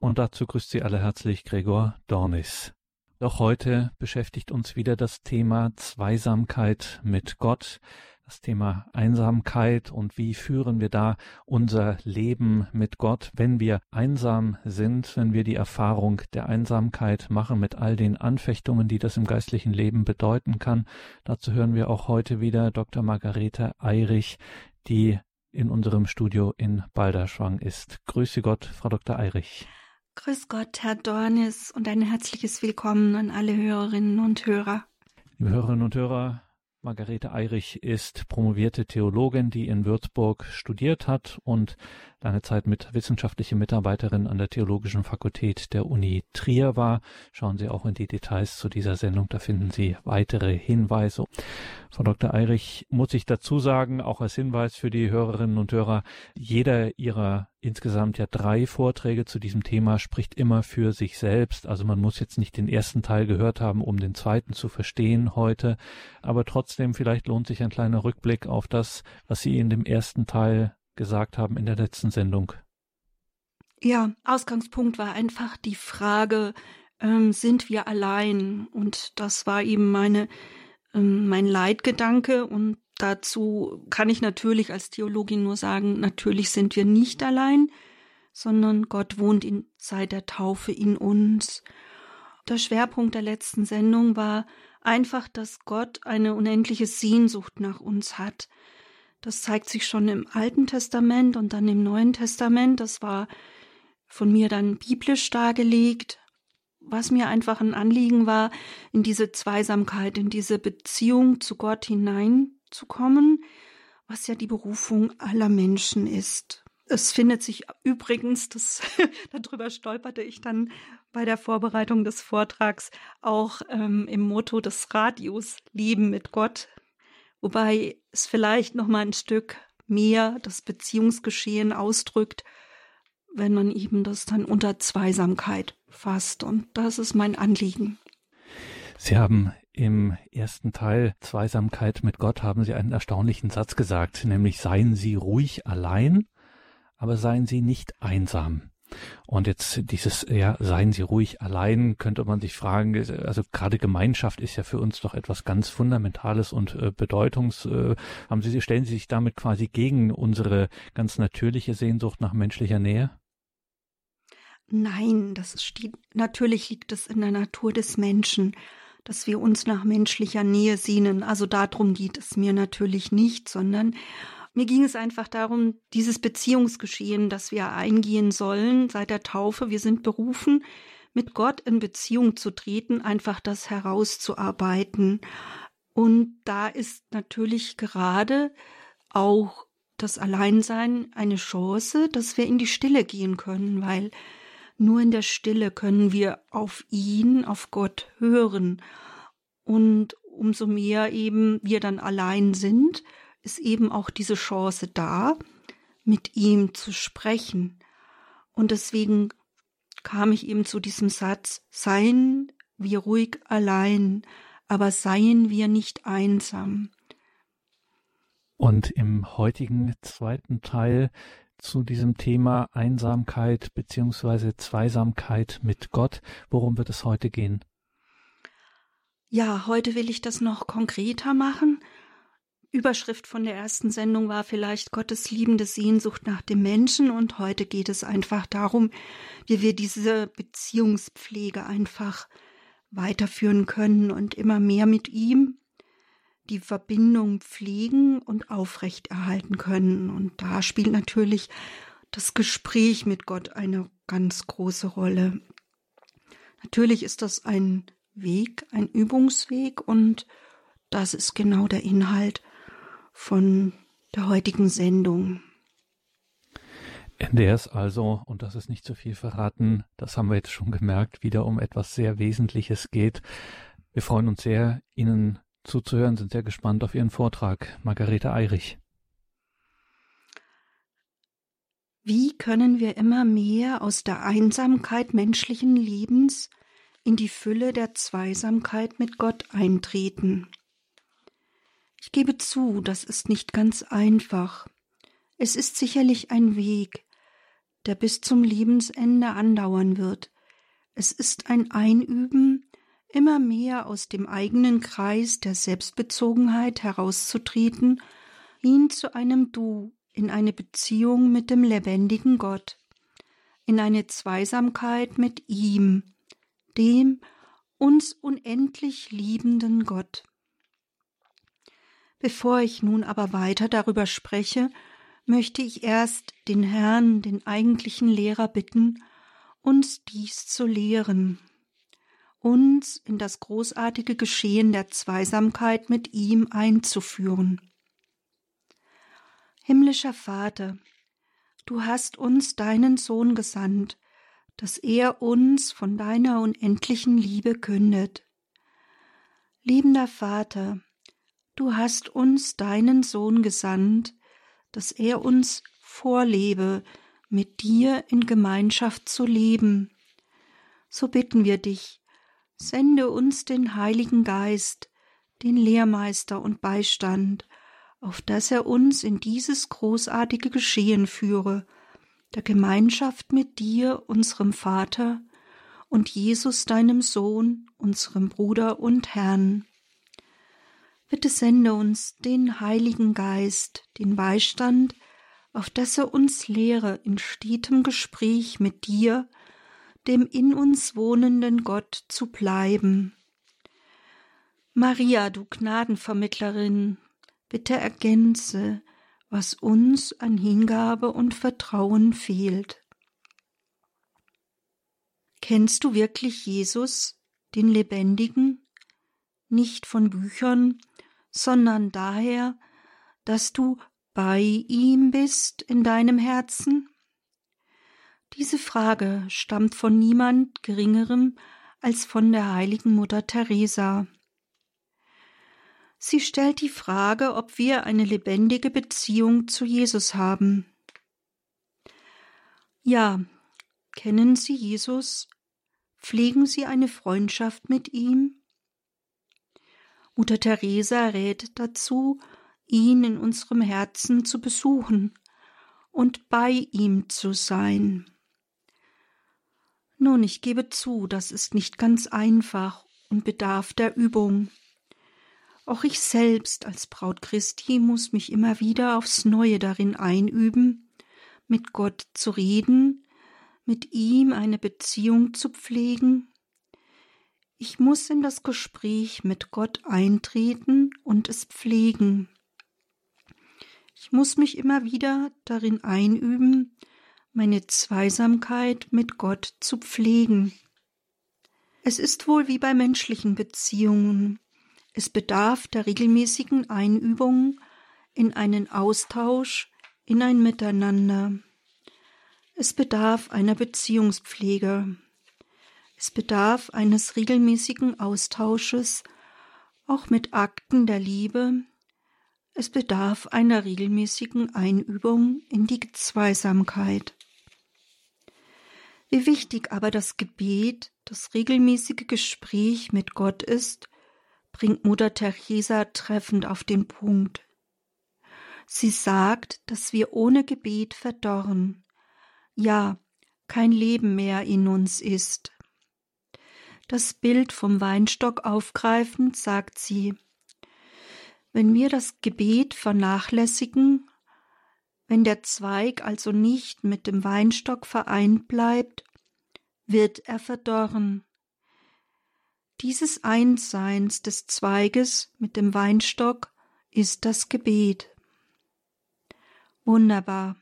Und dazu grüßt Sie alle herzlich Gregor Dornis. Doch heute beschäftigt uns wieder das Thema Zweisamkeit mit Gott, das Thema Einsamkeit und wie führen wir da unser Leben mit Gott, wenn wir einsam sind, wenn wir die Erfahrung der Einsamkeit machen mit all den Anfechtungen, die das im geistlichen Leben bedeuten kann. Dazu hören wir auch heute wieder Dr. Margarete Eirich, die in unserem Studio in Balderschwang ist. Grüße Gott, Frau Dr. Eirich. Grüß Gott, Herr Dornis, und ein herzliches Willkommen an alle Hörerinnen und Hörer. Liebe Hörerinnen und Hörer, Margarete Eirich ist promovierte Theologin, die in Würzburg studiert hat und lange Zeit mit wissenschaftliche Mitarbeiterin an der Theologischen Fakultät der Uni Trier war. Schauen Sie auch in die Details zu dieser Sendung, da finden Sie weitere Hinweise. Frau Dr. Eirich muss ich dazu sagen, auch als Hinweis für die Hörerinnen und Hörer, jeder Ihrer insgesamt ja drei Vorträge zu diesem Thema spricht immer für sich selbst. Also man muss jetzt nicht den ersten Teil gehört haben, um den zweiten zu verstehen heute. Aber trotzdem, vielleicht lohnt sich ein kleiner Rückblick auf das, was Sie in dem ersten Teil gesagt haben in der letzten Sendung. Ja, Ausgangspunkt war einfach die Frage, ähm, sind wir allein? Und das war eben meine ähm, mein Leitgedanke und dazu kann ich natürlich als Theologin nur sagen, natürlich sind wir nicht allein, sondern Gott wohnt in, seit der Taufe in uns. Der Schwerpunkt der letzten Sendung war einfach, dass Gott eine unendliche Sehnsucht nach uns hat. Das zeigt sich schon im Alten Testament und dann im Neuen Testament. Das war von mir dann biblisch dargelegt was mir einfach ein Anliegen war, in diese Zweisamkeit, in diese Beziehung zu Gott hineinzukommen, was ja die Berufung aller Menschen ist. Es findet sich übrigens, das, darüber stolperte ich dann bei der Vorbereitung des Vortrags, auch ähm, im Motto des Radios Leben mit Gott, wobei es vielleicht noch mal ein Stück mehr das Beziehungsgeschehen ausdrückt, wenn man eben das dann unter Zweisamkeit fasst. Und das ist mein Anliegen. Sie haben im ersten Teil Zweisamkeit mit Gott haben Sie einen erstaunlichen Satz gesagt, nämlich seien Sie ruhig allein, aber seien Sie nicht einsam. Und jetzt dieses, ja, seien Sie ruhig allein, könnte man sich fragen, also gerade Gemeinschaft ist ja für uns doch etwas ganz Fundamentales und äh, Bedeutungs, äh, haben Sie, stellen Sie sich damit quasi gegen unsere ganz natürliche Sehnsucht nach menschlicher Nähe? Nein, das steht, natürlich liegt es in der Natur des Menschen, dass wir uns nach menschlicher Nähe sehnen. Also darum geht es mir natürlich nicht, sondern mir ging es einfach darum, dieses Beziehungsgeschehen, das wir eingehen sollen seit der Taufe. Wir sind berufen, mit Gott in Beziehung zu treten, einfach das herauszuarbeiten. Und da ist natürlich gerade auch das Alleinsein eine Chance, dass wir in die Stille gehen können, weil nur in der Stille können wir auf ihn, auf Gott hören. Und umso mehr eben wir dann allein sind, ist eben auch diese Chance da, mit ihm zu sprechen. Und deswegen kam ich eben zu diesem Satz, seien wir ruhig allein, aber seien wir nicht einsam. Und im heutigen zweiten Teil zu diesem Thema Einsamkeit beziehungsweise Zweisamkeit mit Gott. Worum wird es heute gehen? Ja, heute will ich das noch konkreter machen. Überschrift von der ersten Sendung war vielleicht Gottes liebende Sehnsucht nach dem Menschen und heute geht es einfach darum, wie wir diese Beziehungspflege einfach weiterführen können und immer mehr mit ihm die Verbindung pflegen und aufrechterhalten können. Und da spielt natürlich das Gespräch mit Gott eine ganz große Rolle. Natürlich ist das ein Weg, ein Übungsweg und das ist genau der Inhalt von der heutigen Sendung. NDS also, und das ist nicht zu viel verraten, das haben wir jetzt schon gemerkt, wieder um etwas sehr Wesentliches geht. Wir freuen uns sehr, Ihnen zuzuhören, sind sehr gespannt auf Ihren Vortrag. Margarete Eirich. Wie können wir immer mehr aus der Einsamkeit menschlichen Lebens in die Fülle der Zweisamkeit mit Gott eintreten? Ich gebe zu, das ist nicht ganz einfach. Es ist sicherlich ein Weg, der bis zum Lebensende andauern wird. Es ist ein Einüben, immer mehr aus dem eigenen Kreis der Selbstbezogenheit herauszutreten, ihn zu einem Du in eine Beziehung mit dem lebendigen Gott, in eine Zweisamkeit mit ihm, dem uns unendlich liebenden Gott. Bevor ich nun aber weiter darüber spreche, möchte ich erst den Herrn, den eigentlichen Lehrer, bitten, uns dies zu lehren, uns in das großartige Geschehen der Zweisamkeit mit ihm einzuführen. Himmlischer Vater, du hast uns deinen Sohn gesandt, dass er uns von deiner unendlichen Liebe kündet. Liebender Vater, du hast uns deinen Sohn gesandt, dass er uns vorlebe, mit dir in Gemeinschaft zu leben. So bitten wir dich, sende uns den Heiligen Geist, den Lehrmeister und Beistand, auf dass er uns in dieses großartige Geschehen führe, der Gemeinschaft mit dir, unserem Vater, und Jesus, deinem Sohn, unserem Bruder und Herrn. Bitte sende uns den Heiligen Geist, den Beistand, auf dass er uns lehre in stetem Gespräch mit dir, dem in uns wohnenden Gott zu bleiben. Maria, du Gnadenvermittlerin, bitte ergänze, was uns an Hingabe und Vertrauen fehlt. Kennst du wirklich Jesus, den Lebendigen, nicht von Büchern, sondern daher, dass du bei ihm bist in deinem Herzen? Diese Frage stammt von niemand Geringerem als von der heiligen Mutter Teresa. Sie stellt die Frage, ob wir eine lebendige Beziehung zu Jesus haben. Ja, kennen Sie Jesus? Pflegen Sie eine Freundschaft mit ihm? Mutter Teresa rät dazu, ihn in unserem Herzen zu besuchen und bei ihm zu sein. Nun, ich gebe zu, das ist nicht ganz einfach und bedarf der Übung. Auch ich selbst als Braut Christi muss mich immer wieder aufs Neue darin einüben, mit Gott zu reden, mit ihm eine Beziehung zu pflegen ich muss in das Gespräch mit Gott eintreten und es pflegen. Ich muss mich immer wieder darin einüben, meine Zweisamkeit mit Gott zu pflegen. Es ist wohl wie bei menschlichen Beziehungen. Es bedarf der regelmäßigen Einübung in einen Austausch, in ein Miteinander. Es bedarf einer Beziehungspflege. Es bedarf eines regelmäßigen Austausches, auch mit Akten der Liebe. Es bedarf einer regelmäßigen Einübung in die Zweisamkeit. Wie wichtig aber das Gebet, das regelmäßige Gespräch mit Gott ist, bringt Mutter Teresa treffend auf den Punkt. Sie sagt, dass wir ohne Gebet verdorren, ja, kein Leben mehr in uns ist. Das Bild vom Weinstock aufgreifend sagt sie, wenn wir das Gebet vernachlässigen, wenn der Zweig also nicht mit dem Weinstock vereint bleibt, wird er verdorren. Dieses Einsseins des Zweiges mit dem Weinstock ist das Gebet. Wunderbar.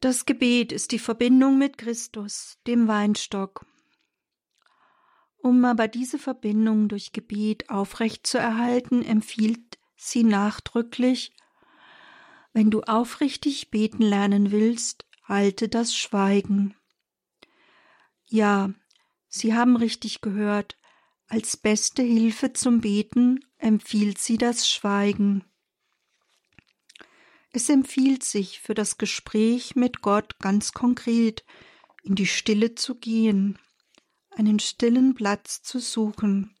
Das Gebet ist die Verbindung mit Christus, dem Weinstock. Um aber diese Verbindung durch Gebet aufrecht zu erhalten, empfiehlt sie nachdrücklich, wenn du aufrichtig beten lernen willst, halte das Schweigen. Ja, Sie haben richtig gehört, als beste Hilfe zum Beten empfiehlt sie das Schweigen. Es empfiehlt sich für das Gespräch mit Gott ganz konkret in die Stille zu gehen einen stillen Platz zu suchen.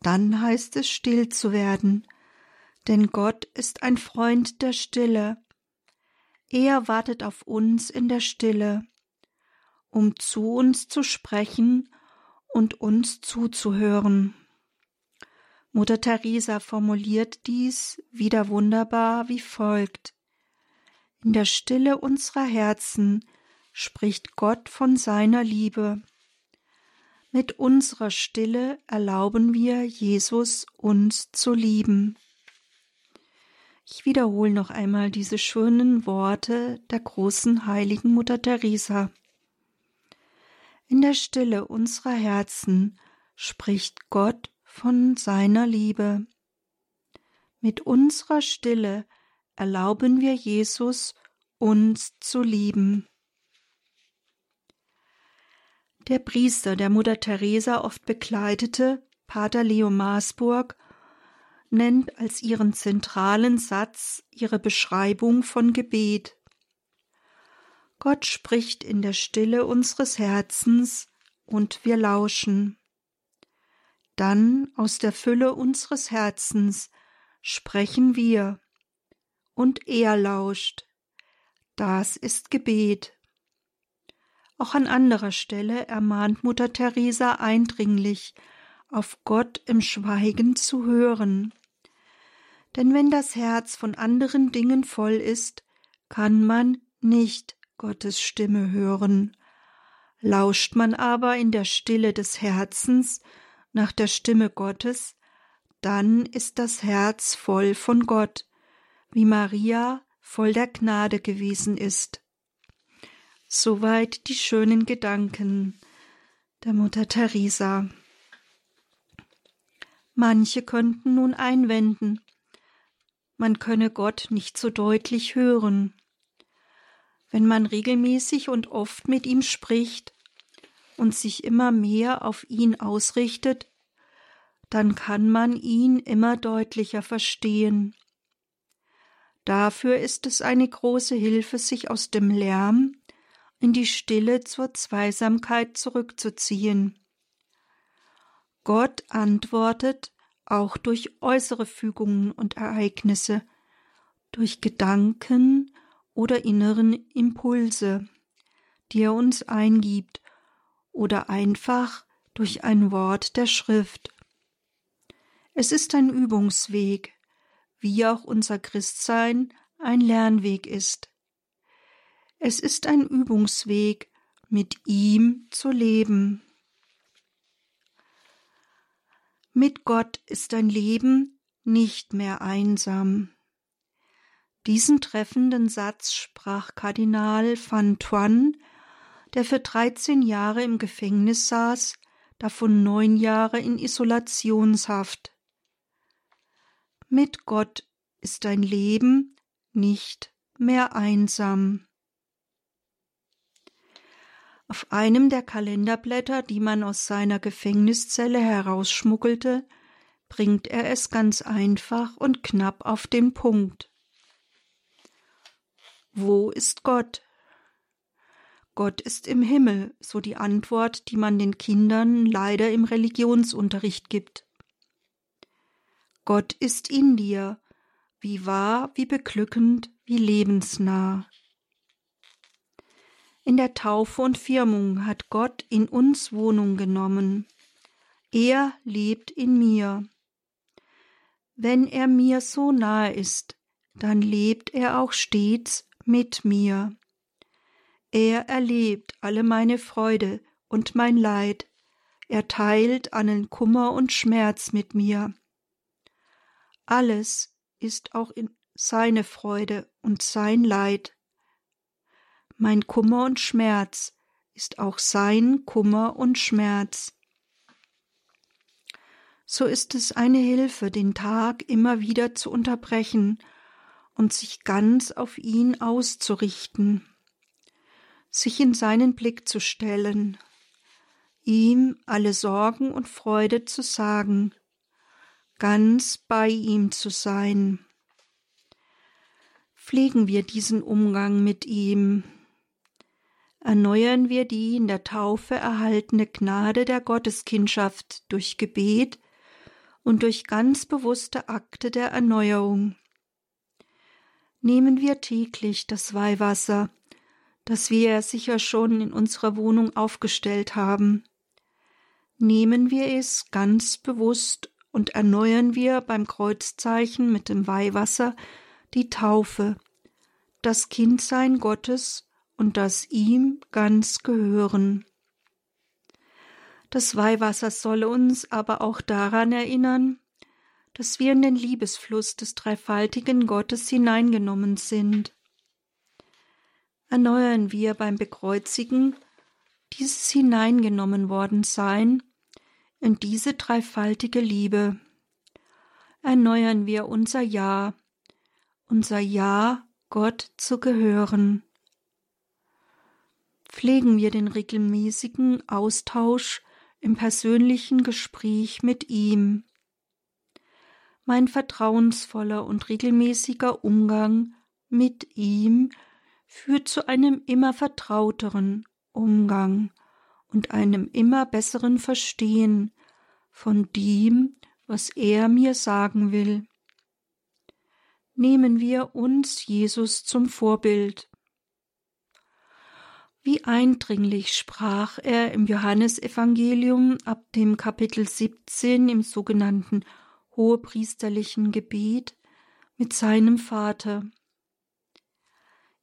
Dann heißt es still zu werden, denn Gott ist ein Freund der Stille. Er wartet auf uns in der Stille, um zu uns zu sprechen und uns zuzuhören. Mutter Teresa formuliert dies wieder wunderbar wie folgt. In der Stille unserer Herzen spricht Gott von seiner Liebe. Mit unserer Stille erlauben wir Jesus uns zu lieben. Ich wiederhole noch einmal diese schönen Worte der großen heiligen Mutter Teresa. In der Stille unserer Herzen spricht Gott von seiner Liebe. Mit unserer Stille erlauben wir Jesus uns zu lieben. Der Priester, der Mutter Teresa oft begleitete, Pater Leo Maasburg, nennt als ihren zentralen Satz ihre Beschreibung von Gebet. Gott spricht in der Stille unseres Herzens und wir lauschen dann aus der Fülle unseres Herzens sprechen wir, und er lauscht. Das ist Gebet. Auch an anderer Stelle ermahnt Mutter Teresa eindringlich, auf Gott im Schweigen zu hören. Denn wenn das Herz von anderen Dingen voll ist, kann man nicht Gottes Stimme hören. Lauscht man aber in der Stille des Herzens, nach der Stimme Gottes, dann ist das Herz voll von Gott, wie Maria voll der Gnade gewesen ist. Soweit die schönen Gedanken der Mutter Teresa. Manche könnten nun einwenden, man könne Gott nicht so deutlich hören. Wenn man regelmäßig und oft mit ihm spricht, und sich immer mehr auf ihn ausrichtet, dann kann man ihn immer deutlicher verstehen. Dafür ist es eine große Hilfe, sich aus dem Lärm in die Stille zur Zweisamkeit zurückzuziehen. Gott antwortet auch durch äußere Fügungen und Ereignisse, durch Gedanken oder inneren Impulse, die er uns eingibt oder einfach durch ein Wort der Schrift. Es ist ein Übungsweg, wie auch unser Christsein ein Lernweg ist. Es ist ein Übungsweg, mit ihm zu leben. Mit Gott ist dein Leben nicht mehr einsam. Diesen treffenden Satz sprach Kardinal van Thuan der für 13 Jahre im Gefängnis saß, davon neun Jahre in Isolationshaft. Mit Gott ist dein Leben nicht mehr einsam. Auf einem der Kalenderblätter, die man aus seiner Gefängniszelle herausschmuggelte, bringt er es ganz einfach und knapp auf den Punkt. Wo ist Gott? Gott ist im Himmel, so die Antwort, die man den Kindern leider im Religionsunterricht gibt. Gott ist in dir, wie wahr, wie beglückend, wie lebensnah. In der Taufe und Firmung hat Gott in uns Wohnung genommen. Er lebt in mir. Wenn er mir so nahe ist, dann lebt er auch stets mit mir. Er erlebt alle meine Freude und mein Leid, er teilt allen Kummer und Schmerz mit mir. Alles ist auch in seine Freude und sein Leid. Mein Kummer und Schmerz ist auch sein Kummer und Schmerz. So ist es eine Hilfe, den Tag immer wieder zu unterbrechen und sich ganz auf ihn auszurichten sich in seinen Blick zu stellen, ihm alle Sorgen und Freude zu sagen, ganz bei ihm zu sein. Pflegen wir diesen Umgang mit ihm, erneuern wir die in der Taufe erhaltene Gnade der Gotteskindschaft durch Gebet und durch ganz bewusste Akte der Erneuerung. Nehmen wir täglich das Weihwasser, das wir sicher schon in unserer Wohnung aufgestellt haben. Nehmen wir es ganz bewusst und erneuern wir beim Kreuzzeichen mit dem Weihwasser die Taufe, das Kindsein Gottes und das ihm ganz gehören. Das Weihwasser solle uns aber auch daran erinnern, dass wir in den Liebesfluss des dreifaltigen Gottes hineingenommen sind. Erneuern wir beim Bekreuzigen dieses hineingenommen worden sein in diese dreifaltige Liebe. Erneuern wir unser Ja, unser Ja, Gott zu gehören. Pflegen wir den regelmäßigen Austausch im persönlichen Gespräch mit ihm. Mein vertrauensvoller und regelmäßiger Umgang mit ihm führt zu einem immer vertrauteren Umgang und einem immer besseren Verstehen von dem, was er mir sagen will. Nehmen wir uns Jesus zum Vorbild. Wie eindringlich sprach er im Johannesevangelium ab dem Kapitel 17 im sogenannten hohepriesterlichen Gebet mit seinem Vater.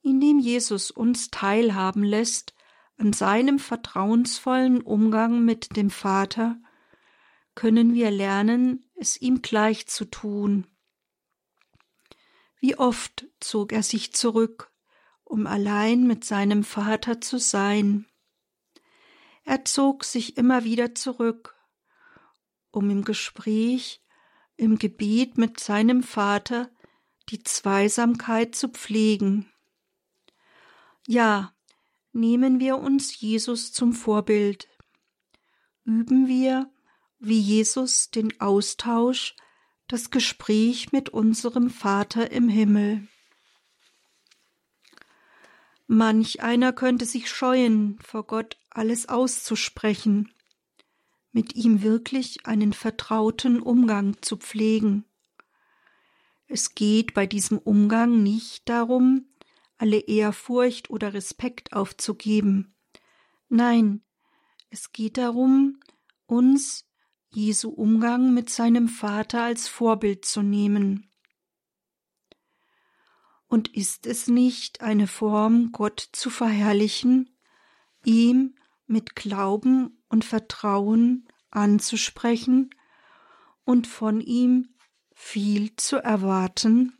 Indem Jesus uns teilhaben lässt an seinem vertrauensvollen Umgang mit dem Vater, können wir lernen, es ihm gleich zu tun. Wie oft zog er sich zurück um allein mit seinem Vater zu sein. Er zog sich immer wieder zurück, um im Gespräch, im Gebet mit seinem Vater die Zweisamkeit zu pflegen. Ja, nehmen wir uns Jesus zum Vorbild. Üben wir, wie Jesus, den Austausch, das Gespräch mit unserem Vater im Himmel. Manch einer könnte sich scheuen, vor Gott alles auszusprechen, mit ihm wirklich einen vertrauten Umgang zu pflegen. Es geht bei diesem Umgang nicht darum, alle Ehrfurcht oder Respekt aufzugeben. Nein, es geht darum, uns Jesu Umgang mit seinem Vater als Vorbild zu nehmen. Und ist es nicht eine Form, Gott zu verherrlichen, ihm mit Glauben und Vertrauen anzusprechen und von ihm viel zu erwarten?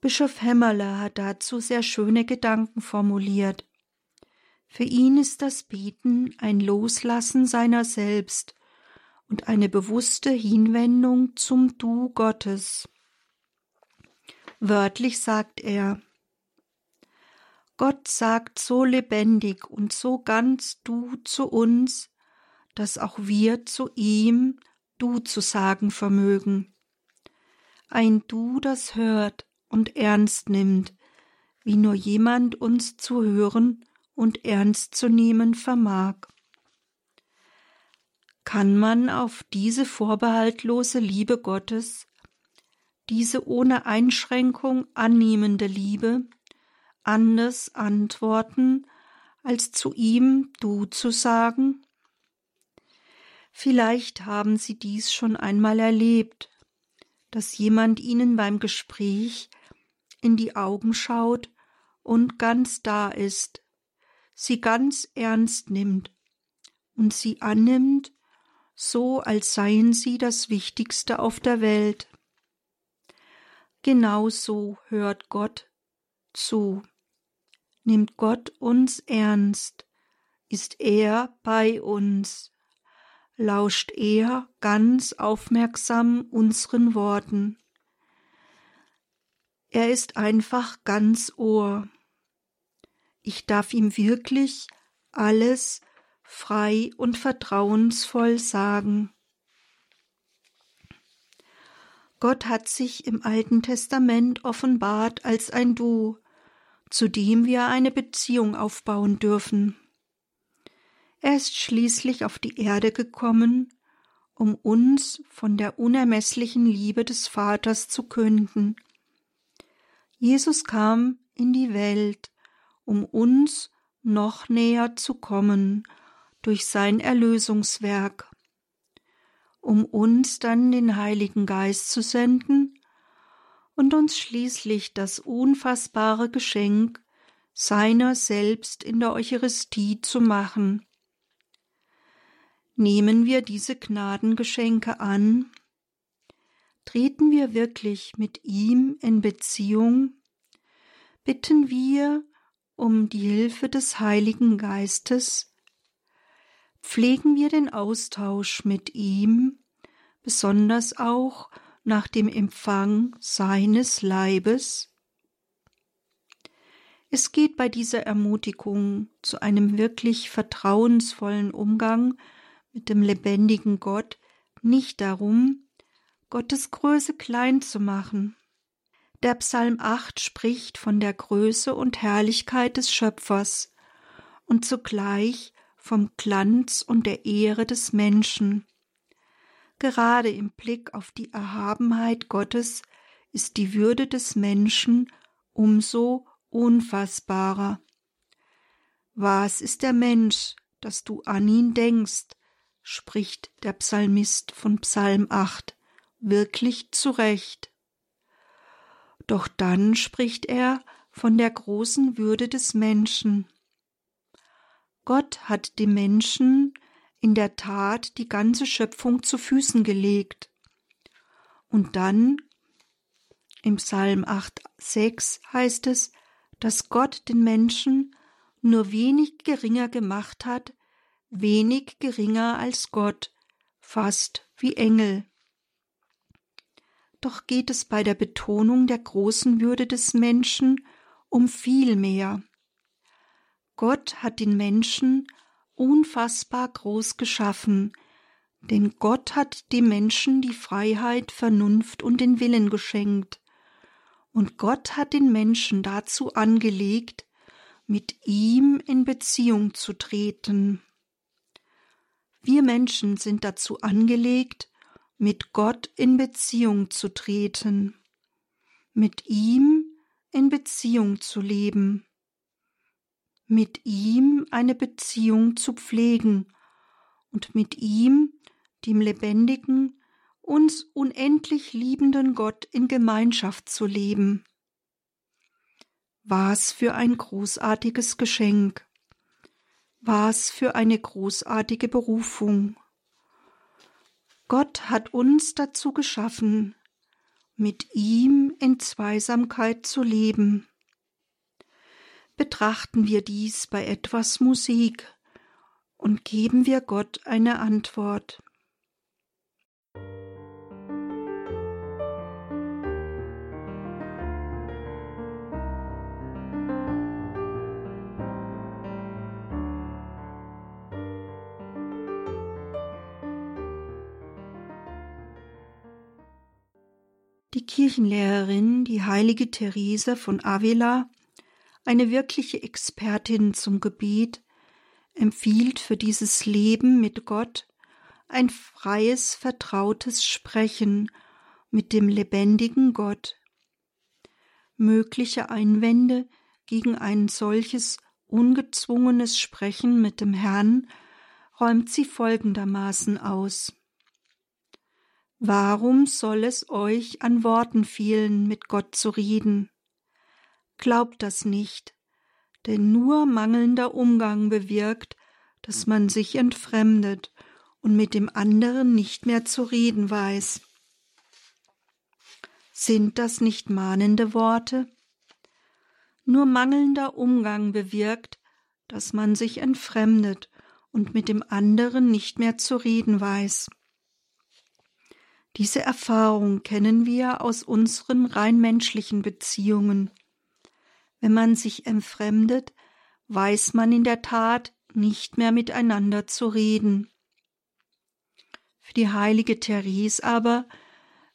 Bischof Hämmerle hat dazu sehr schöne Gedanken formuliert. Für ihn ist das Beten ein Loslassen seiner selbst und eine bewusste Hinwendung zum Du Gottes. Wörtlich sagt er Gott sagt so lebendig und so ganz du zu uns, dass auch wir zu ihm du zu sagen vermögen. Ein Du, das hört und ernst nimmt, wie nur jemand uns zu hören und ernst zu nehmen vermag. Kann man auf diese vorbehaltlose Liebe Gottes diese ohne Einschränkung annehmende Liebe anders antworten, als zu ihm du zu sagen? Vielleicht haben Sie dies schon einmal erlebt, dass jemand Ihnen beim Gespräch in die Augen schaut und ganz da ist, sie ganz ernst nimmt und sie annimmt, so als seien sie das Wichtigste auf der Welt. Genauso hört Gott zu. Nimmt Gott uns ernst? Ist er bei uns? Lauscht er ganz aufmerksam unseren Worten? Er ist einfach ganz Ohr. Ich darf ihm wirklich alles frei und vertrauensvoll sagen. Gott hat sich im Alten Testament offenbart als ein Du, zu dem wir eine Beziehung aufbauen dürfen. Er ist schließlich auf die Erde gekommen, um uns von der unermesslichen Liebe des Vaters zu künden. Jesus kam in die Welt, um uns noch näher zu kommen durch sein Erlösungswerk, um uns dann den Heiligen Geist zu senden und uns schließlich das unfassbare Geschenk seiner selbst in der Eucharistie zu machen. Nehmen wir diese Gnadengeschenke an? Treten wir wirklich mit ihm in Beziehung? Bitten wir um die Hilfe des Heiligen Geistes? Pflegen wir den Austausch mit ihm, besonders auch nach dem Empfang seines Leibes? Es geht bei dieser Ermutigung zu einem wirklich vertrauensvollen Umgang mit dem lebendigen Gott nicht darum, Gottes Größe klein zu machen. Der Psalm 8 spricht von der Größe und Herrlichkeit des Schöpfers und zugleich vom Glanz und der Ehre des Menschen. Gerade im Blick auf die Erhabenheit Gottes ist die Würde des Menschen umso unfassbarer. Was ist der Mensch, dass du an ihn denkst, spricht der Psalmist von Psalm 8 wirklich zurecht. Doch dann spricht er von der großen Würde des Menschen. Gott hat dem Menschen in der Tat die ganze Schöpfung zu Füßen gelegt. Und dann im Psalm 8,6 heißt es, dass Gott den Menschen nur wenig geringer gemacht hat wenig geringer als Gott, fast wie Engel. Doch geht es bei der Betonung der großen Würde des Menschen um viel mehr. Gott hat den Menschen unfassbar groß geschaffen, denn Gott hat dem Menschen die Freiheit, Vernunft und den Willen geschenkt, und Gott hat den Menschen dazu angelegt, mit ihm in Beziehung zu treten. Wir Menschen sind dazu angelegt, mit Gott in Beziehung zu treten, mit ihm in Beziehung zu leben, mit ihm eine Beziehung zu pflegen und mit ihm, dem lebendigen, uns unendlich liebenden Gott in Gemeinschaft zu leben. Was für ein großartiges Geschenk. Was für eine großartige Berufung. Gott hat uns dazu geschaffen, mit ihm in Zweisamkeit zu leben. Betrachten wir dies bei etwas Musik und geben wir Gott eine Antwort. Die Kirchenlehrerin, die heilige Therese von Avila, eine wirkliche Expertin zum Gebet, empfiehlt für dieses Leben mit Gott ein freies, vertrautes Sprechen mit dem lebendigen Gott. Mögliche Einwände gegen ein solches ungezwungenes Sprechen mit dem Herrn räumt sie folgendermaßen aus. Warum soll es euch an Worten fehlen, mit Gott zu reden? Glaubt das nicht, denn nur mangelnder Umgang bewirkt, dass man sich entfremdet und mit dem anderen nicht mehr zu reden weiß. Sind das nicht mahnende Worte? Nur mangelnder Umgang bewirkt, dass man sich entfremdet und mit dem anderen nicht mehr zu reden weiß. Diese Erfahrung kennen wir aus unseren rein menschlichen Beziehungen. Wenn man sich entfremdet, weiß man in der Tat nicht mehr miteinander zu reden. Für die heilige Therese aber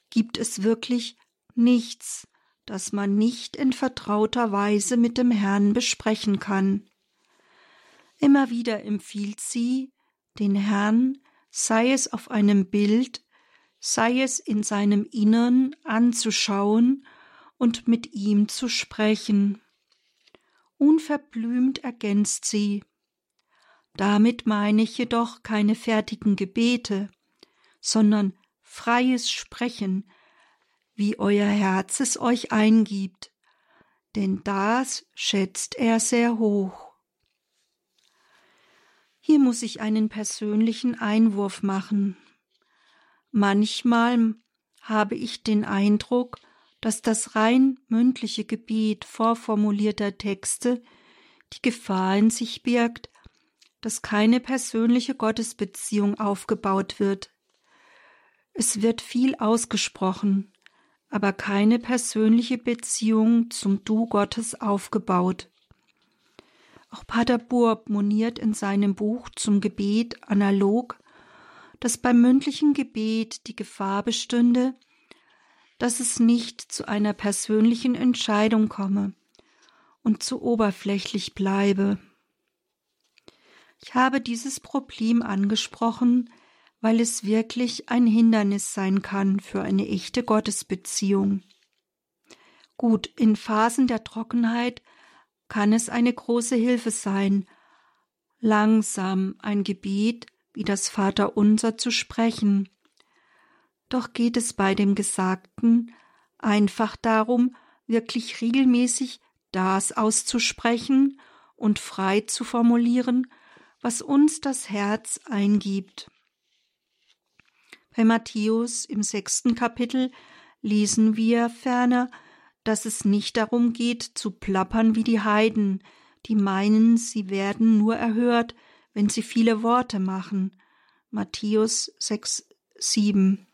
gibt es wirklich nichts, das man nicht in vertrauter Weise mit dem Herrn besprechen kann. Immer wieder empfiehlt sie, den Herrn sei es auf einem Bild, sei es in seinem Innern anzuschauen und mit ihm zu sprechen. Unverblümt ergänzt sie. Damit meine ich jedoch keine fertigen Gebete, sondern freies Sprechen, wie euer Herz es euch eingibt, denn das schätzt er sehr hoch. Hier muss ich einen persönlichen Einwurf machen. Manchmal habe ich den Eindruck, dass das rein mündliche Gebet vorformulierter Texte die Gefahr in sich birgt, dass keine persönliche Gottesbeziehung aufgebaut wird. Es wird viel ausgesprochen, aber keine persönliche Beziehung zum Du Gottes aufgebaut. Auch Pater Burb moniert in seinem Buch zum Gebet analog, dass beim mündlichen Gebet die Gefahr bestünde, dass es nicht zu einer persönlichen Entscheidung komme und zu oberflächlich bleibe. Ich habe dieses Problem angesprochen, weil es wirklich ein Hindernis sein kann für eine echte Gottesbeziehung. Gut, in Phasen der Trockenheit kann es eine große Hilfe sein, langsam ein Gebet wie das Vaterunser zu sprechen. Doch geht es bei dem Gesagten einfach darum, wirklich regelmäßig das auszusprechen und frei zu formulieren, was uns das Herz eingibt. Bei Matthäus im sechsten Kapitel lesen wir ferner, dass es nicht darum geht, zu plappern wie die Heiden, die meinen, sie werden nur erhört, wenn sie viele Worte machen. Matthäus 6, 7.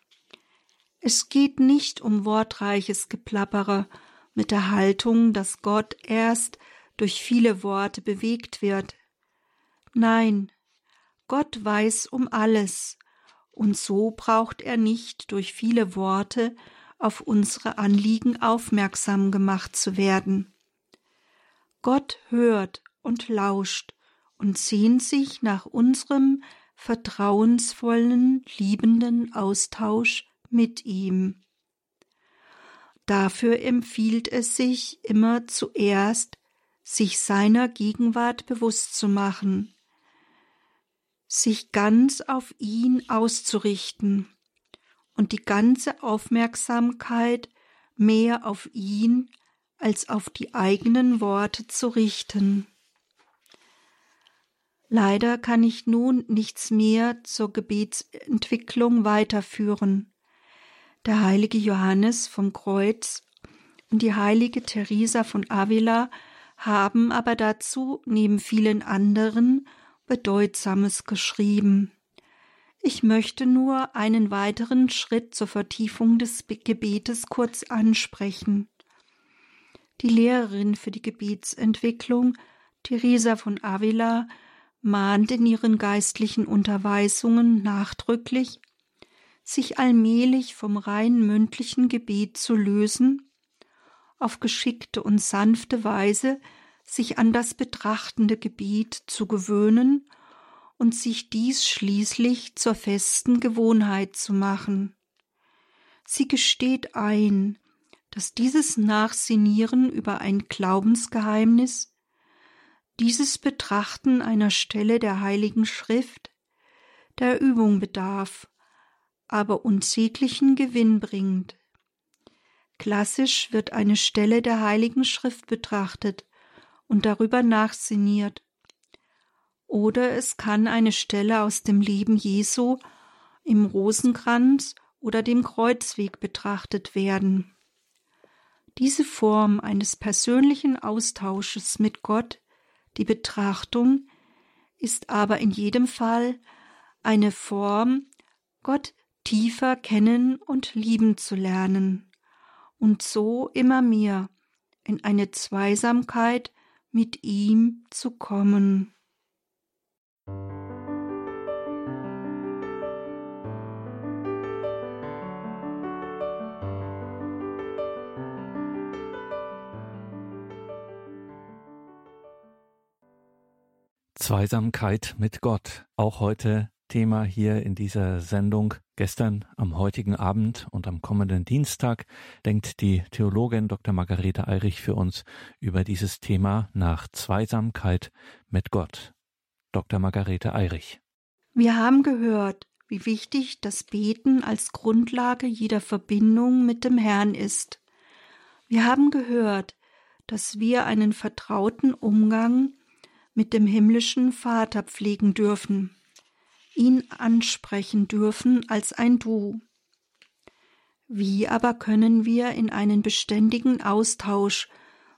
Es geht nicht um wortreiches Geplappere mit der Haltung, dass Gott erst durch viele Worte bewegt wird. Nein, Gott weiß um alles, und so braucht er nicht durch viele Worte auf unsere Anliegen aufmerksam gemacht zu werden. Gott hört und lauscht und sehnt sich nach unserem vertrauensvollen, liebenden Austausch mit ihm. Dafür empfiehlt es sich immer zuerst, sich seiner Gegenwart bewusst zu machen, sich ganz auf ihn auszurichten und die ganze Aufmerksamkeit mehr auf ihn als auf die eigenen Worte zu richten. Leider kann ich nun nichts mehr zur Gebetsentwicklung weiterführen. Der heilige Johannes vom Kreuz und die heilige Teresa von Avila haben aber dazu neben vielen anderen Bedeutsames geschrieben. Ich möchte nur einen weiteren Schritt zur Vertiefung des Gebetes kurz ansprechen. Die Lehrerin für die Gebetsentwicklung, Teresa von Avila, mahnt in ihren geistlichen Unterweisungen nachdrücklich, sich allmählich vom rein mündlichen Gebet zu lösen, auf geschickte und sanfte Weise sich an das betrachtende Gebet zu gewöhnen und sich dies schließlich zur festen Gewohnheit zu machen. Sie gesteht ein, dass dieses Nachsinieren über ein Glaubensgeheimnis, dieses Betrachten einer Stelle der Heiligen Schrift der Übung bedarf, aber unsäglichen Gewinn bringt. Klassisch wird eine Stelle der Heiligen Schrift betrachtet und darüber nachsiniert, oder es kann eine Stelle aus dem Leben Jesu im Rosenkranz oder dem Kreuzweg betrachtet werden. Diese Form eines persönlichen Austausches mit Gott, die Betrachtung, ist aber in jedem Fall eine Form, Gott tiefer kennen und lieben zu lernen und so immer mehr in eine Zweisamkeit mit ihm zu kommen. Zweisamkeit mit Gott, auch heute Thema hier in dieser Sendung. Gestern, am heutigen Abend und am kommenden Dienstag denkt die Theologin Dr. Margarete Eirich für uns über dieses Thema nach Zweisamkeit mit Gott. Dr. Margarete Eirich. Wir haben gehört, wie wichtig das Beten als Grundlage jeder Verbindung mit dem Herrn ist. Wir haben gehört, dass wir einen vertrauten Umgang mit dem himmlischen Vater pflegen dürfen, ihn ansprechen dürfen als ein Du. Wie aber können wir in einen beständigen Austausch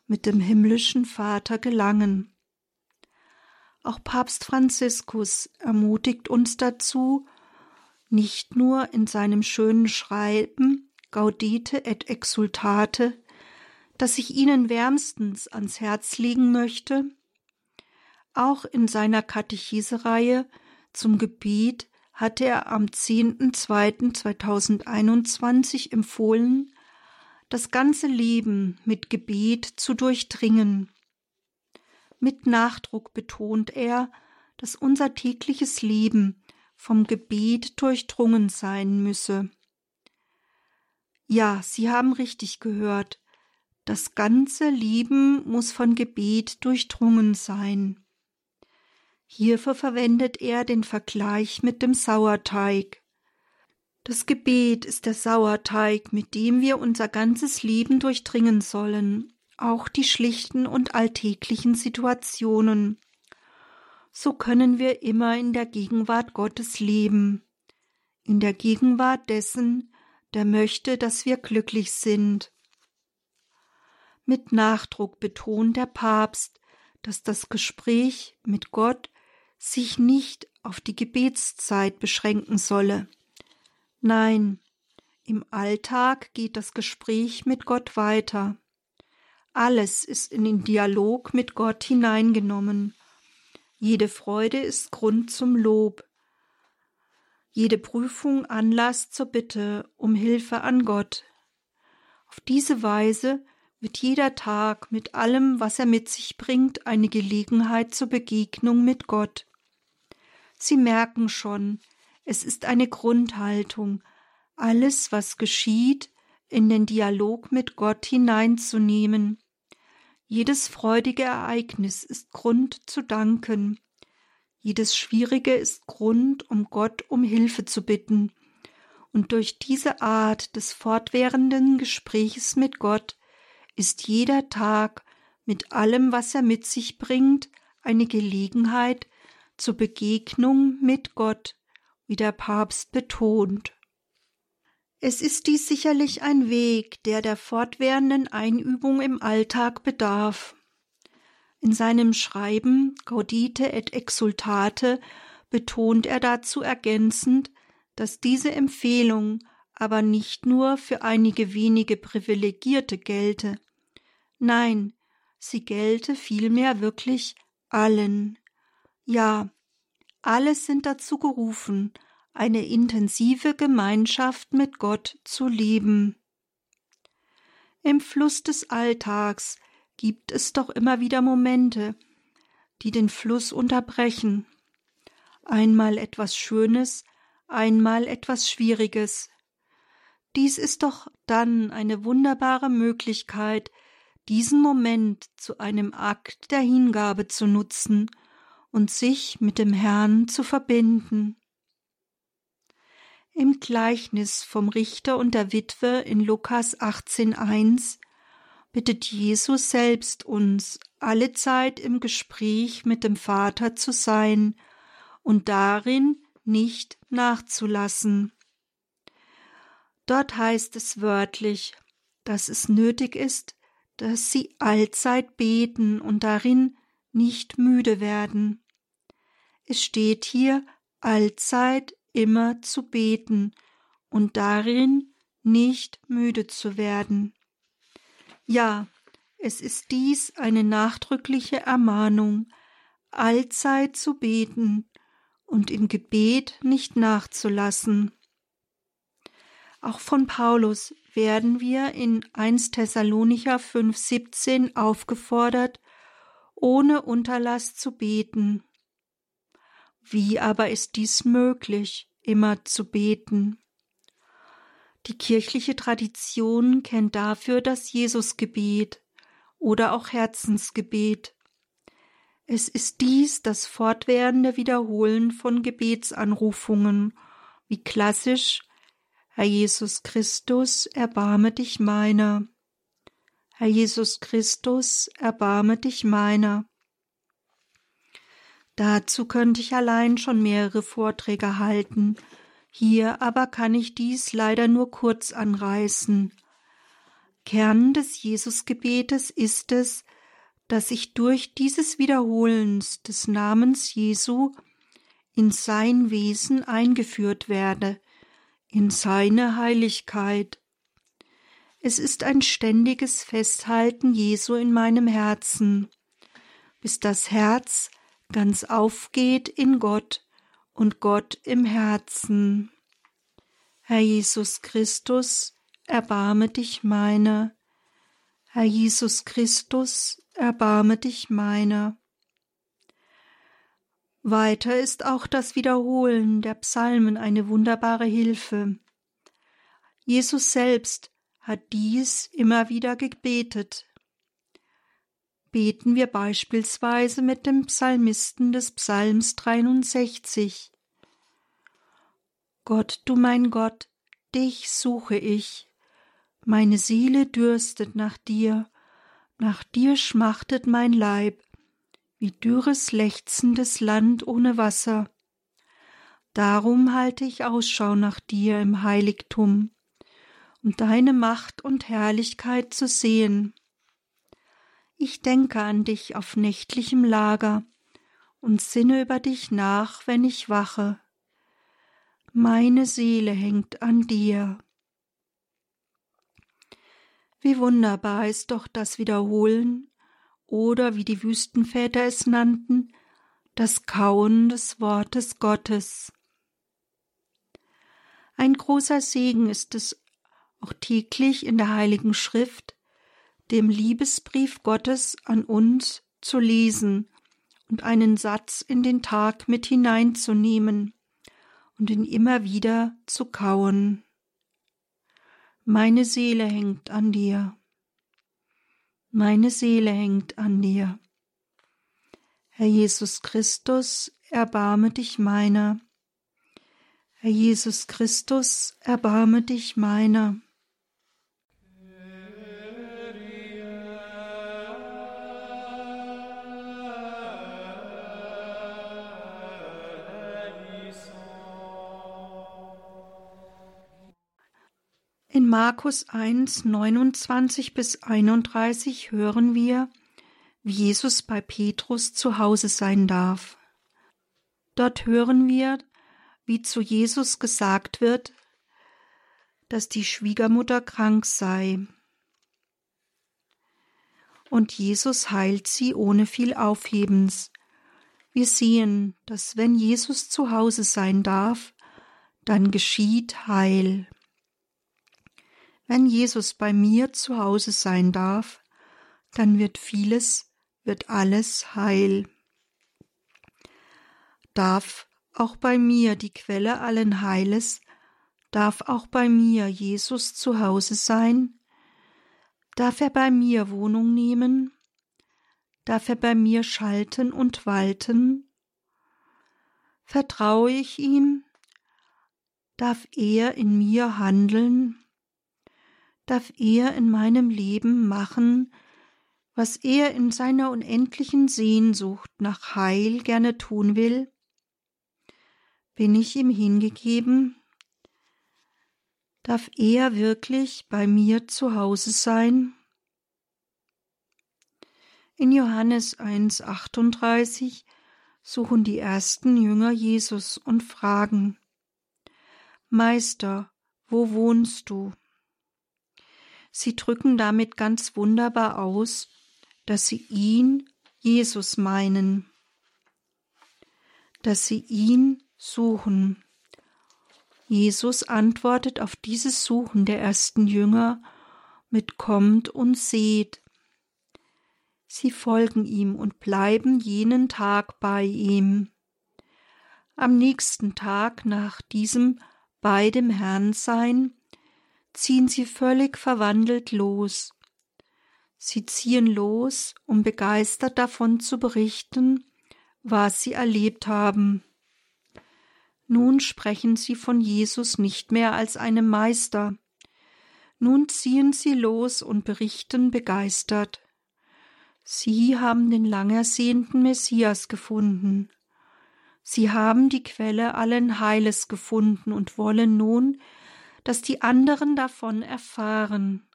mit dem himmlischen Vater gelangen? Auch Papst Franziskus ermutigt uns dazu, nicht nur in seinem schönen Schreiben Gaudite et Exultate, das ich Ihnen wärmstens ans Herz legen möchte, auch in seiner Katechisereihe zum Gebet hatte er am 10.02.2021 empfohlen, das ganze Leben mit Gebet zu durchdringen. Mit Nachdruck betont er, dass unser tägliches Leben vom Gebet durchdrungen sein müsse. Ja, Sie haben richtig gehört. Das ganze Leben muss von Gebet durchdrungen sein. Hierfür verwendet er den Vergleich mit dem Sauerteig. Das Gebet ist der Sauerteig, mit dem wir unser ganzes Leben durchdringen sollen, auch die schlichten und alltäglichen Situationen so können wir immer in der Gegenwart Gottes leben, in der Gegenwart dessen, der möchte, dass wir glücklich sind. Mit Nachdruck betont der Papst, dass das Gespräch mit Gott sich nicht auf die Gebetszeit beschränken solle. Nein, im Alltag geht das Gespräch mit Gott weiter. Alles ist in den Dialog mit Gott hineingenommen. Jede Freude ist Grund zum Lob. Jede Prüfung Anlass zur Bitte um Hilfe an Gott. Auf diese Weise wird jeder Tag mit allem, was er mit sich bringt, eine Gelegenheit zur Begegnung mit Gott. Sie merken schon, es ist eine Grundhaltung, alles, was geschieht, in den Dialog mit Gott hineinzunehmen, jedes freudige Ereignis ist Grund zu danken. Jedes Schwierige ist Grund, um Gott um Hilfe zu bitten. Und durch diese Art des fortwährenden Gespräches mit Gott ist jeder Tag mit allem, was er mit sich bringt, eine Gelegenheit zur Begegnung mit Gott, wie der Papst betont. Es ist dies sicherlich ein Weg, der der fortwährenden Einübung im Alltag bedarf. In seinem Schreiben Gaudite et Exultate betont er dazu ergänzend, dass diese Empfehlung aber nicht nur für einige wenige Privilegierte gelte. Nein, sie gelte vielmehr wirklich allen. Ja, alle sind dazu gerufen, eine intensive Gemeinschaft mit Gott zu leben. Im Fluss des Alltags gibt es doch immer wieder Momente, die den Fluss unterbrechen. Einmal etwas Schönes, einmal etwas Schwieriges. Dies ist doch dann eine wunderbare Möglichkeit, diesen Moment zu einem Akt der Hingabe zu nutzen und sich mit dem Herrn zu verbinden. Im Gleichnis vom Richter und der Witwe in Lukas 18.1 bittet Jesus selbst uns, alle Zeit im Gespräch mit dem Vater zu sein und darin nicht nachzulassen. Dort heißt es wörtlich, dass es nötig ist, dass sie allzeit beten und darin nicht müde werden. Es steht hier allzeit immer zu beten und darin nicht müde zu werden. Ja, es ist dies eine nachdrückliche Ermahnung, allzeit zu beten und im Gebet nicht nachzulassen. Auch von Paulus werden wir in 1 Thessalonicher 5,17 aufgefordert, ohne Unterlass zu beten. Wie aber ist dies möglich, immer zu beten? Die kirchliche Tradition kennt dafür das Jesusgebet oder auch Herzensgebet. Es ist dies das fortwährende Wiederholen von Gebetsanrufungen, wie klassisch Herr Jesus Christus, erbarme dich meiner. Herr Jesus Christus, erbarme dich meiner. Dazu könnte ich allein schon mehrere Vorträge halten, hier aber kann ich dies leider nur kurz anreißen. Kern des Jesusgebetes ist es, dass ich durch dieses Wiederholens des Namens Jesu in sein Wesen eingeführt werde, in seine Heiligkeit. Es ist ein ständiges Festhalten Jesu in meinem Herzen, bis das Herz ganz aufgeht in Gott und Gott im Herzen. Herr Jesus Christus, erbarme dich meiner. Herr Jesus Christus, erbarme dich meiner. Weiter ist auch das Wiederholen der Psalmen eine wunderbare Hilfe. Jesus selbst hat dies immer wieder gebetet. Beten wir beispielsweise mit dem Psalmisten des Psalms 63. Gott, du mein Gott, dich suche ich, meine Seele dürstet nach dir, nach dir schmachtet mein Leib, wie dürres lechzendes Land ohne Wasser. Darum halte ich Ausschau nach dir im Heiligtum, um deine Macht und Herrlichkeit zu sehen. Ich denke an dich auf nächtlichem Lager und sinne über dich nach, wenn ich wache. Meine Seele hängt an dir. Wie wunderbar ist doch das Wiederholen oder wie die Wüstenväter es nannten, das Kauen des Wortes Gottes. Ein großer Segen ist es auch täglich in der Heiligen Schrift, dem Liebesbrief Gottes an uns zu lesen und einen Satz in den Tag mit hineinzunehmen und ihn immer wieder zu kauen. Meine Seele hängt an dir. Meine Seele hängt an dir. Herr Jesus Christus, erbarme dich meiner. Herr Jesus Christus, erbarme dich meiner. Markus 1, 29 bis 31 hören wir, wie Jesus bei Petrus zu Hause sein darf. Dort hören wir, wie zu Jesus gesagt wird, dass die Schwiegermutter krank sei. Und Jesus heilt sie ohne viel Aufhebens. Wir sehen, dass wenn Jesus zu Hause sein darf, dann geschieht Heil. Wenn Jesus bei mir zu Hause sein darf, dann wird vieles, wird alles heil. Darf auch bei mir die Quelle allen Heiles, darf auch bei mir Jesus zu Hause sein? Darf er bei mir Wohnung nehmen? Darf er bei mir schalten und walten? Vertraue ich ihm? Darf er in mir handeln? Darf er in meinem Leben machen, was er in seiner unendlichen Sehnsucht nach Heil gerne tun will? Bin ich ihm hingegeben? Darf er wirklich bei mir zu Hause sein? In Johannes 1,38 suchen die ersten Jünger Jesus und fragen, Meister, wo wohnst du? Sie drücken damit ganz wunderbar aus, dass sie ihn, Jesus, meinen, dass sie ihn suchen. Jesus antwortet auf dieses Suchen der ersten Jünger mit Kommt und seht. Sie folgen ihm und bleiben jenen Tag bei ihm. Am nächsten Tag nach diesem bei dem Herrn sein, ziehen sie völlig verwandelt los. Sie ziehen los, um begeistert davon zu berichten, was sie erlebt haben. Nun sprechen sie von Jesus nicht mehr als einem Meister. Nun ziehen sie los und berichten begeistert. Sie haben den lang ersehnten Messias gefunden. Sie haben die Quelle allen Heiles gefunden und wollen nun, dass die anderen davon erfahren.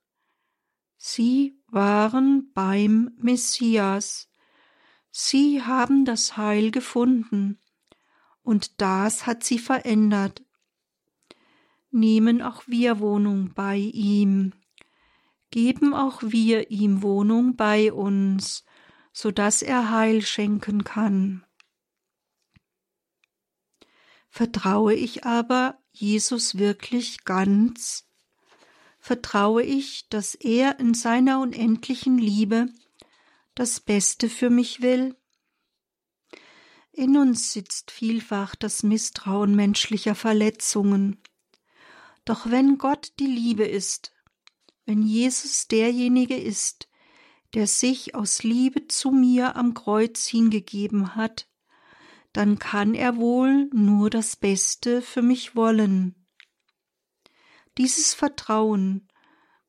Sie waren beim Messias. Sie haben das Heil gefunden, und das hat sie verändert. Nehmen auch wir Wohnung bei ihm, geben auch wir ihm Wohnung bei uns, so dass er Heil schenken kann. Vertraue ich aber Jesus wirklich ganz? Vertraue ich, dass er in seiner unendlichen Liebe das Beste für mich will? In uns sitzt vielfach das Misstrauen menschlicher Verletzungen. Doch wenn Gott die Liebe ist, wenn Jesus derjenige ist, der sich aus Liebe zu mir am Kreuz hingegeben hat, dann kann er wohl nur das Beste für mich wollen. Dieses Vertrauen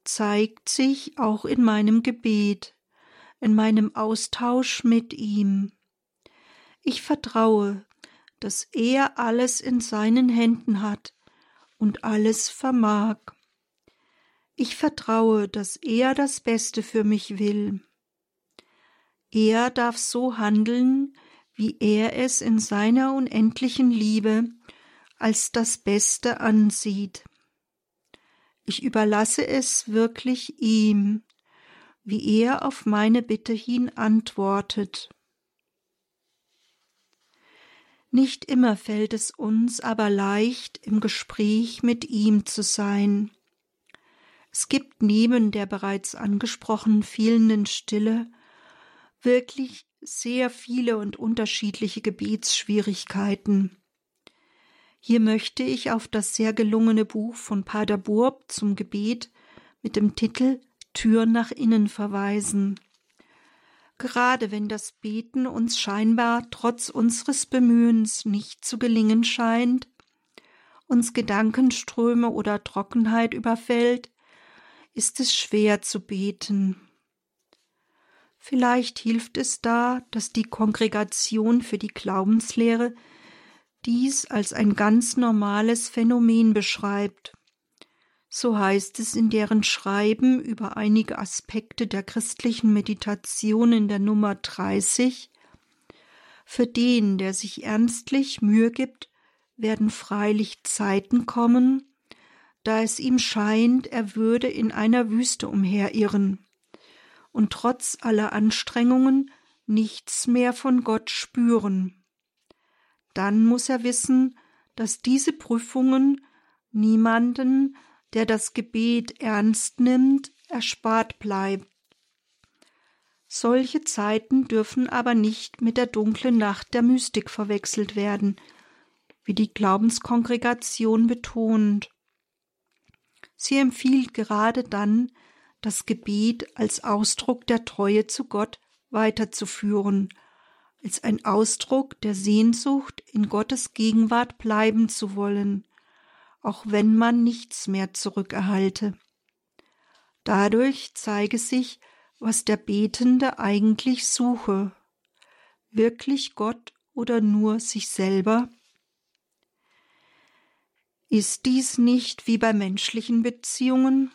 zeigt sich auch in meinem Gebet, in meinem Austausch mit ihm. Ich vertraue, dass er alles in seinen Händen hat und alles vermag. Ich vertraue, dass er das Beste für mich will. Er darf so handeln, wie er es in seiner unendlichen Liebe als das Beste ansieht. Ich überlasse es wirklich ihm, wie er auf meine Bitte hin antwortet. Nicht immer fällt es uns aber leicht, im Gespräch mit ihm zu sein. Es gibt neben der bereits angesprochenen fehlenden Stille wirklich sehr viele und unterschiedliche Gebetsschwierigkeiten. Hier möchte ich auf das sehr gelungene Buch von Pater Burb zum Gebet mit dem Titel Tür nach innen verweisen. Gerade wenn das Beten uns scheinbar trotz unseres Bemühens nicht zu gelingen scheint, uns Gedankenströme oder Trockenheit überfällt, ist es schwer zu beten. Vielleicht hilft es da, dass die Kongregation für die Glaubenslehre dies als ein ganz normales Phänomen beschreibt. So heißt es in deren Schreiben über einige Aspekte der christlichen Meditation in der Nummer 30. Für den, der sich ernstlich Mühe gibt, werden freilich Zeiten kommen, da es ihm scheint, er würde in einer Wüste umherirren und trotz aller Anstrengungen nichts mehr von Gott spüren. Dann muss er wissen, dass diese Prüfungen niemanden, der das Gebet ernst nimmt, erspart bleibt. Solche Zeiten dürfen aber nicht mit der dunklen Nacht der Mystik verwechselt werden, wie die Glaubenskongregation betont. Sie empfiehlt gerade dann, das Gebet als Ausdruck der Treue zu Gott weiterzuführen, als ein Ausdruck der Sehnsucht, in Gottes Gegenwart bleiben zu wollen, auch wenn man nichts mehr zurückerhalte. Dadurch zeige sich, was der Betende eigentlich suche, wirklich Gott oder nur sich selber? Ist dies nicht wie bei menschlichen Beziehungen?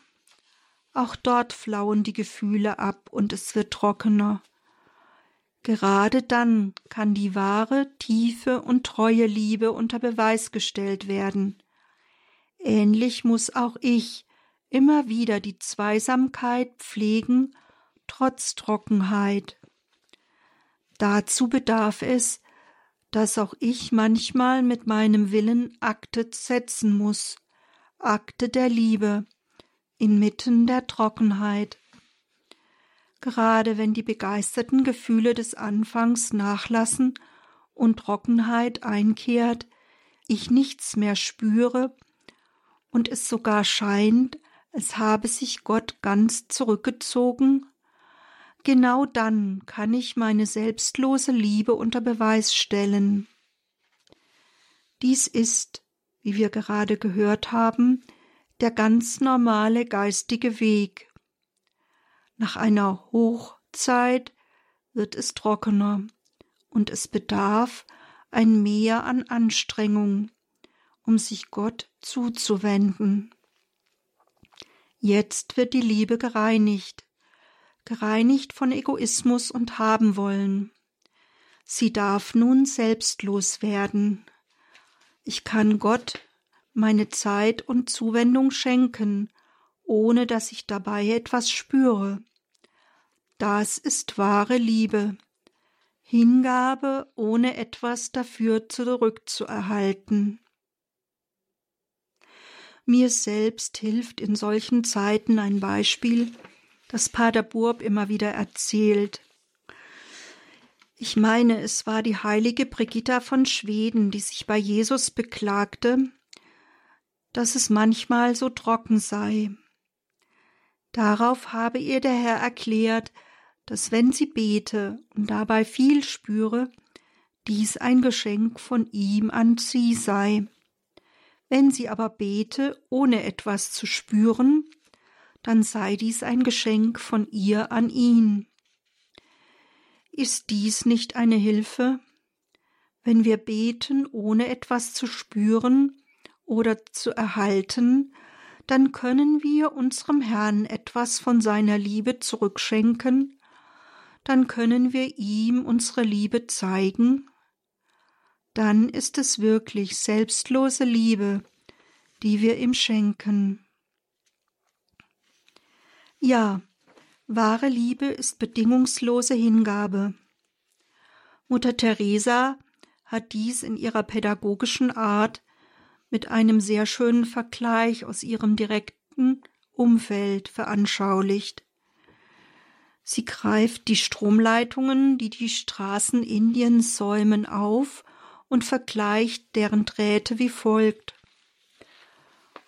Auch dort flauen die Gefühle ab und es wird trockener. Gerade dann kann die wahre, tiefe und treue Liebe unter Beweis gestellt werden. Ähnlich muss auch ich immer wieder die Zweisamkeit pflegen, trotz Trockenheit. Dazu bedarf es, dass auch ich manchmal mit meinem Willen Akte setzen muss, Akte der Liebe, inmitten der Trockenheit. Gerade wenn die begeisterten Gefühle des Anfangs nachlassen und Trockenheit einkehrt, ich nichts mehr spüre und es sogar scheint, als habe sich Gott ganz zurückgezogen, genau dann kann ich meine selbstlose Liebe unter Beweis stellen. Dies ist, wie wir gerade gehört haben, der ganz normale geistige Weg. Nach einer Hochzeit wird es trockener und es bedarf ein Mehr an Anstrengung, um sich Gott zuzuwenden. Jetzt wird die Liebe gereinigt, gereinigt von Egoismus und haben wollen. Sie darf nun selbstlos werden. Ich kann Gott meine Zeit und Zuwendung schenken, ohne dass ich dabei etwas spüre. Das ist wahre Liebe. Hingabe, ohne etwas dafür zurückzuerhalten. Mir selbst hilft in solchen Zeiten ein Beispiel, das Pater Burb immer wieder erzählt. Ich meine, es war die heilige Brigitta von Schweden, die sich bei Jesus beklagte, dass es manchmal so trocken sei. Darauf habe ihr der Herr erklärt, dass wenn sie bete und dabei viel spüre, dies ein Geschenk von ihm an sie sei. Wenn sie aber bete, ohne etwas zu spüren, dann sei dies ein Geschenk von ihr an ihn. Ist dies nicht eine Hilfe? Wenn wir beten, ohne etwas zu spüren oder zu erhalten, dann können wir unserem Herrn etwas von seiner Liebe zurückschenken, dann können wir ihm unsere Liebe zeigen dann ist es wirklich selbstlose Liebe, die wir ihm schenken. Ja, wahre Liebe ist bedingungslose Hingabe. Mutter Teresa hat dies in ihrer pädagogischen Art mit einem sehr schönen Vergleich aus ihrem direkten Umfeld veranschaulicht. Sie greift die Stromleitungen, die die Straßen Indiens säumen, auf und vergleicht deren Drähte wie folgt.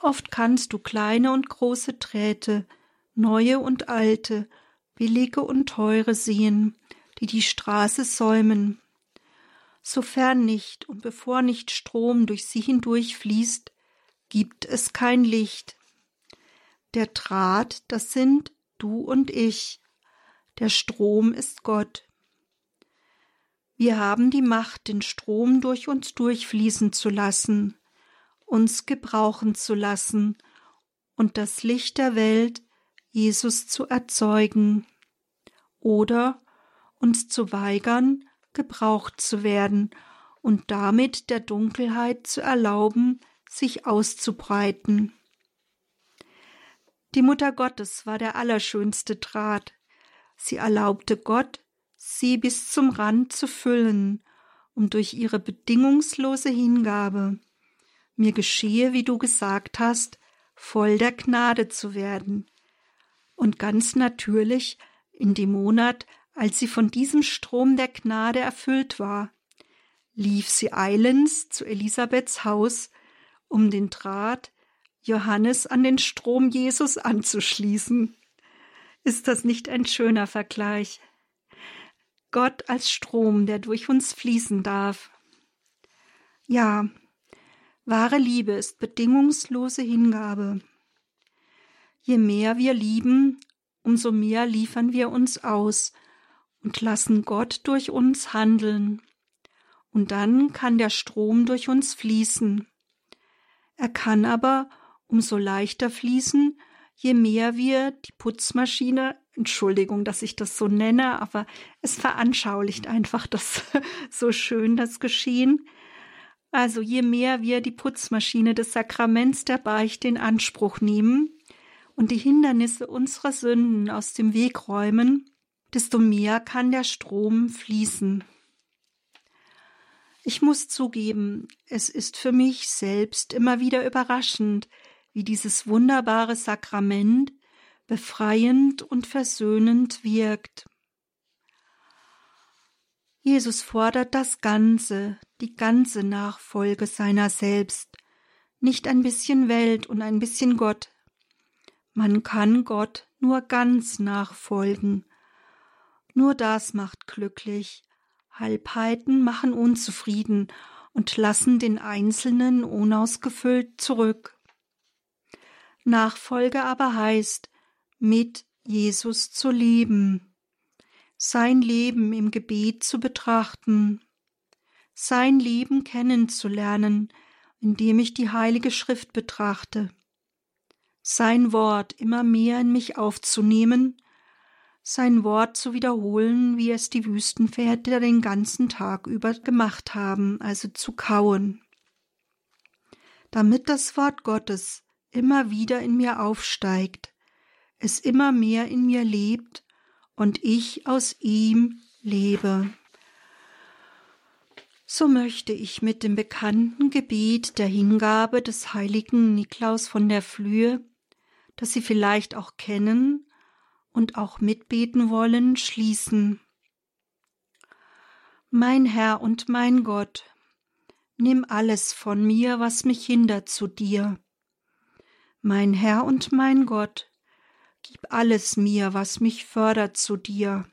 Oft kannst du kleine und große Drähte, neue und alte, billige und teure sehen, die die Straße säumen. Sofern nicht und bevor nicht Strom durch sie hindurch fließt, gibt es kein Licht. Der Draht, das sind du und ich. Der Strom ist Gott. Wir haben die Macht, den Strom durch uns durchfließen zu lassen, uns gebrauchen zu lassen und das Licht der Welt, Jesus zu erzeugen, oder uns zu weigern, gebraucht zu werden und damit der Dunkelheit zu erlauben, sich auszubreiten. Die Mutter Gottes war der allerschönste Draht. Sie erlaubte Gott, sie bis zum Rand zu füllen, um durch ihre bedingungslose Hingabe mir geschehe, wie du gesagt hast, voll der Gnade zu werden. Und ganz natürlich in dem Monat, als sie von diesem Strom der Gnade erfüllt war, lief sie eilends zu Elisabeths Haus, um den Draht Johannes an den Strom Jesus anzuschließen. Ist das nicht ein schöner Vergleich? Gott als Strom, der durch uns fließen darf. Ja, wahre Liebe ist bedingungslose Hingabe. Je mehr wir lieben, umso mehr liefern wir uns aus und lassen Gott durch uns handeln. Und dann kann der Strom durch uns fließen. Er kann aber umso leichter fließen, je mehr wir die Putzmaschine Entschuldigung, dass ich das so nenne, aber es veranschaulicht einfach das so schön, das Geschehen. Also je mehr wir die Putzmaschine des Sakraments der Beichte in Anspruch nehmen und die Hindernisse unserer Sünden aus dem Weg räumen, desto mehr kann der Strom fließen. Ich muss zugeben, es ist für mich selbst immer wieder überraschend, wie dieses wunderbare Sakrament befreiend und versöhnend wirkt. Jesus fordert das Ganze, die ganze Nachfolge seiner selbst, nicht ein bisschen Welt und ein bisschen Gott. Man kann Gott nur ganz nachfolgen. Nur das macht glücklich. Halbheiten machen unzufrieden und lassen den Einzelnen unausgefüllt zurück. Nachfolge aber heißt, mit Jesus zu leben, sein Leben im Gebet zu betrachten, sein Leben kennenzulernen, indem ich die Heilige Schrift betrachte, sein Wort immer mehr in mich aufzunehmen, sein Wort zu wiederholen, wie es die Wüstenväter den ganzen Tag über gemacht haben, also zu kauen, damit das Wort Gottes immer wieder in mir aufsteigt, es immer mehr in mir lebt und ich aus ihm lebe. So möchte ich mit dem bekannten Gebet der Hingabe des heiligen Niklaus von der Flühe, das Sie vielleicht auch kennen und auch mitbeten wollen, schließen. Mein Herr und mein Gott, nimm alles von mir, was mich hindert zu dir. Mein Herr und mein Gott, gib alles mir, was mich fördert zu dir.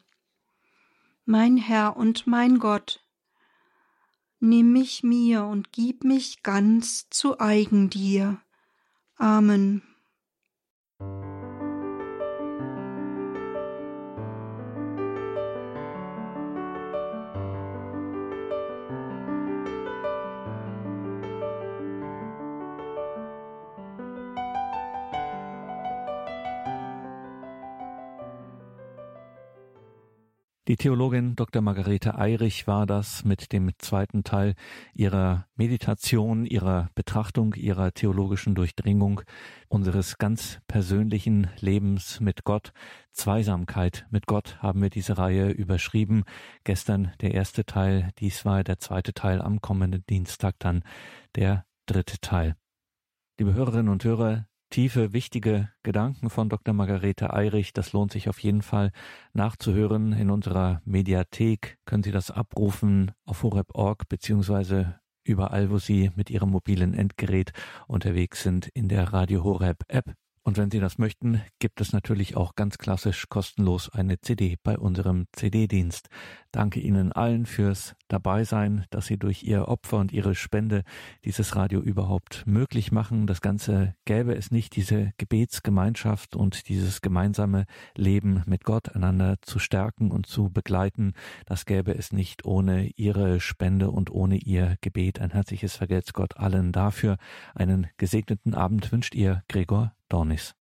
Mein Herr und mein Gott, nimm mich mir und gib mich ganz zu eigen dir. Amen. Die Theologin Dr. Margarete Eirich war das mit dem zweiten Teil ihrer Meditation, ihrer Betrachtung, ihrer theologischen Durchdringung unseres ganz persönlichen Lebens mit Gott. Zweisamkeit mit Gott haben wir diese Reihe überschrieben. Gestern der erste Teil, dies war der zweite Teil, am kommenden Dienstag dann der dritte Teil. Liebe Hörerinnen und Hörer, tiefe, wichtige Gedanken von Dr. Margarete Eirich. Das lohnt sich auf jeden Fall nachzuhören. In unserer Mediathek können Sie das abrufen auf horeb.org beziehungsweise überall, wo Sie mit Ihrem mobilen Endgerät unterwegs sind in der Radio Horeb App. Und wenn Sie das möchten, gibt es natürlich auch ganz klassisch kostenlos eine CD bei unserem CD-Dienst. Danke Ihnen allen fürs Dabeisein, dass Sie durch Ihr Opfer und Ihre Spende dieses Radio überhaupt möglich machen. Das Ganze gäbe es nicht, diese Gebetsgemeinschaft und dieses gemeinsame Leben mit Gott einander zu stärken und zu begleiten. Das gäbe es nicht ohne Ihre Spende und ohne Ihr Gebet. Ein herzliches Vergelt's Gott allen dafür. Einen gesegneten Abend wünscht Ihr Gregor Dornis.